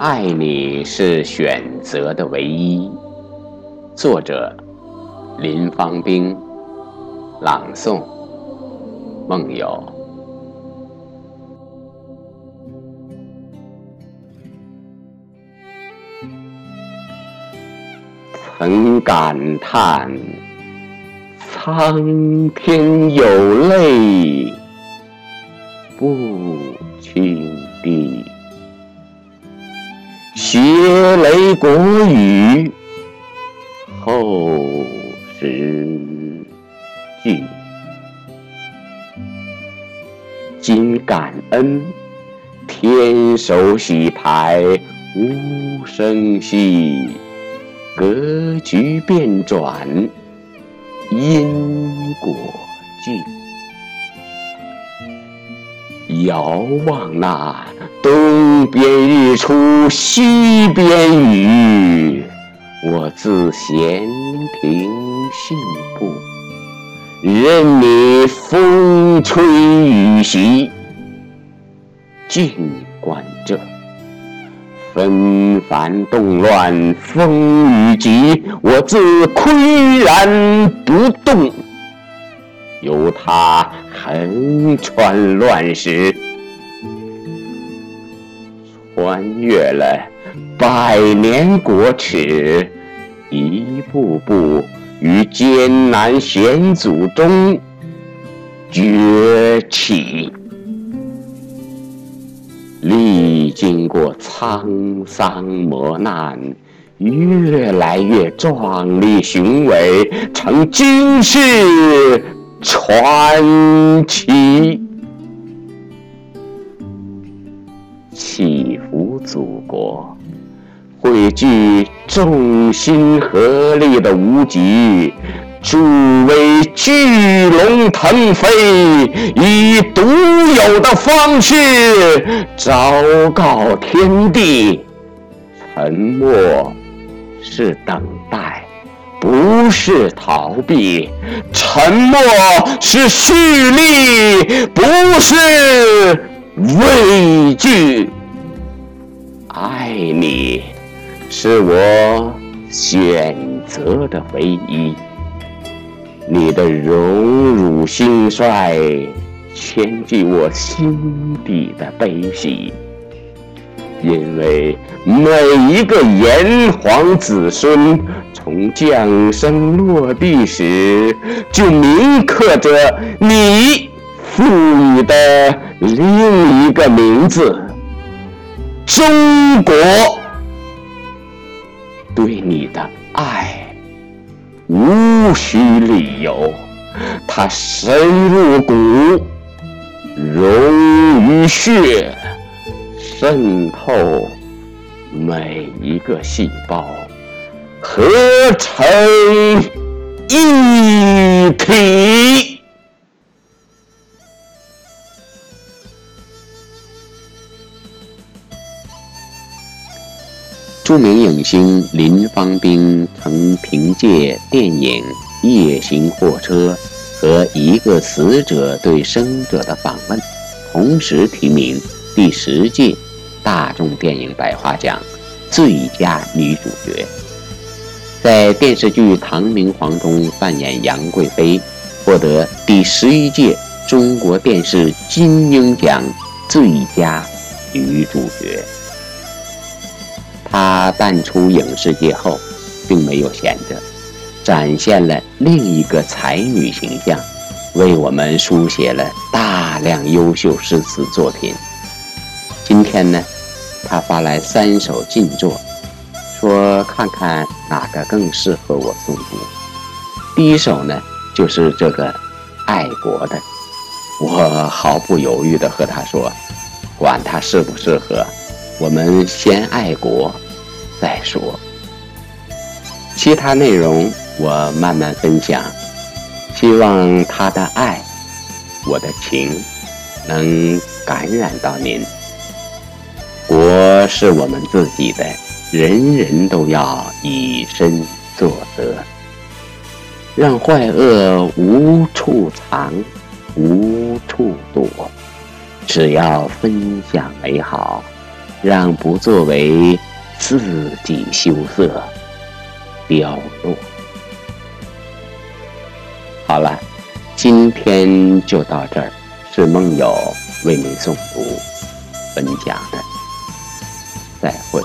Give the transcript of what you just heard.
爱你是选择的唯一。作者：林芳兵，朗诵：梦游。曾感叹苍天有泪不轻滴。学雷鼓语后十句，今感恩天手洗牌无声息，格局变转因果尽，遥望那。东边日出西边雨，我自闲庭信步，任你风吹雨袭。静观这纷繁动乱风雨急，我自岿然不动，由他横穿乱石。穿越了百年国耻，一步步于艰难险阻中崛起，历经过沧桑磨难，越来越壮丽雄伟，成今世传奇。祈福祖国，汇聚众心合力的无极，助威巨龙腾飞，以独有的方式昭告天地：沉默是等待，不是逃避；沉默是蓄力，不是畏惧。爱你，是我选择的唯一。你的荣辱兴衰，牵系我心底的悲喜。因为每一个炎黄子孙，从降生落地时，就铭刻着你赋予的另一个名字。中国对你的爱无需理由，它深入骨，融于血，渗透每一个细胞，合成一体。著名影星林芳兵曾凭借电影《夜行货车》和《一个死者对生者的访问》，同时提名第十届大众电影百花奖最佳女主角。在电视剧《唐明皇》中扮演杨贵妃，获得第十一届中国电视金鹰奖最佳女主角。她淡出影视界后，并没有闲着，展现了另一个才女形象，为我们书写了大量优秀诗词作品。今天呢，她发来三首劲作，说看看哪个更适合我诵读。第一首呢，就是这个爱国的，我毫不犹豫地和他说，管他适不适合。我们先爱国，再说。其他内容我慢慢分享，希望他的爱，我的情，能感染到您。国是我们自己的，人人都要以身作则，让坏恶无处藏，无处躲。只要分享美好。让不作为自己羞涩凋落。好了，今天就到这儿，是梦友为您诵读分享的，再会。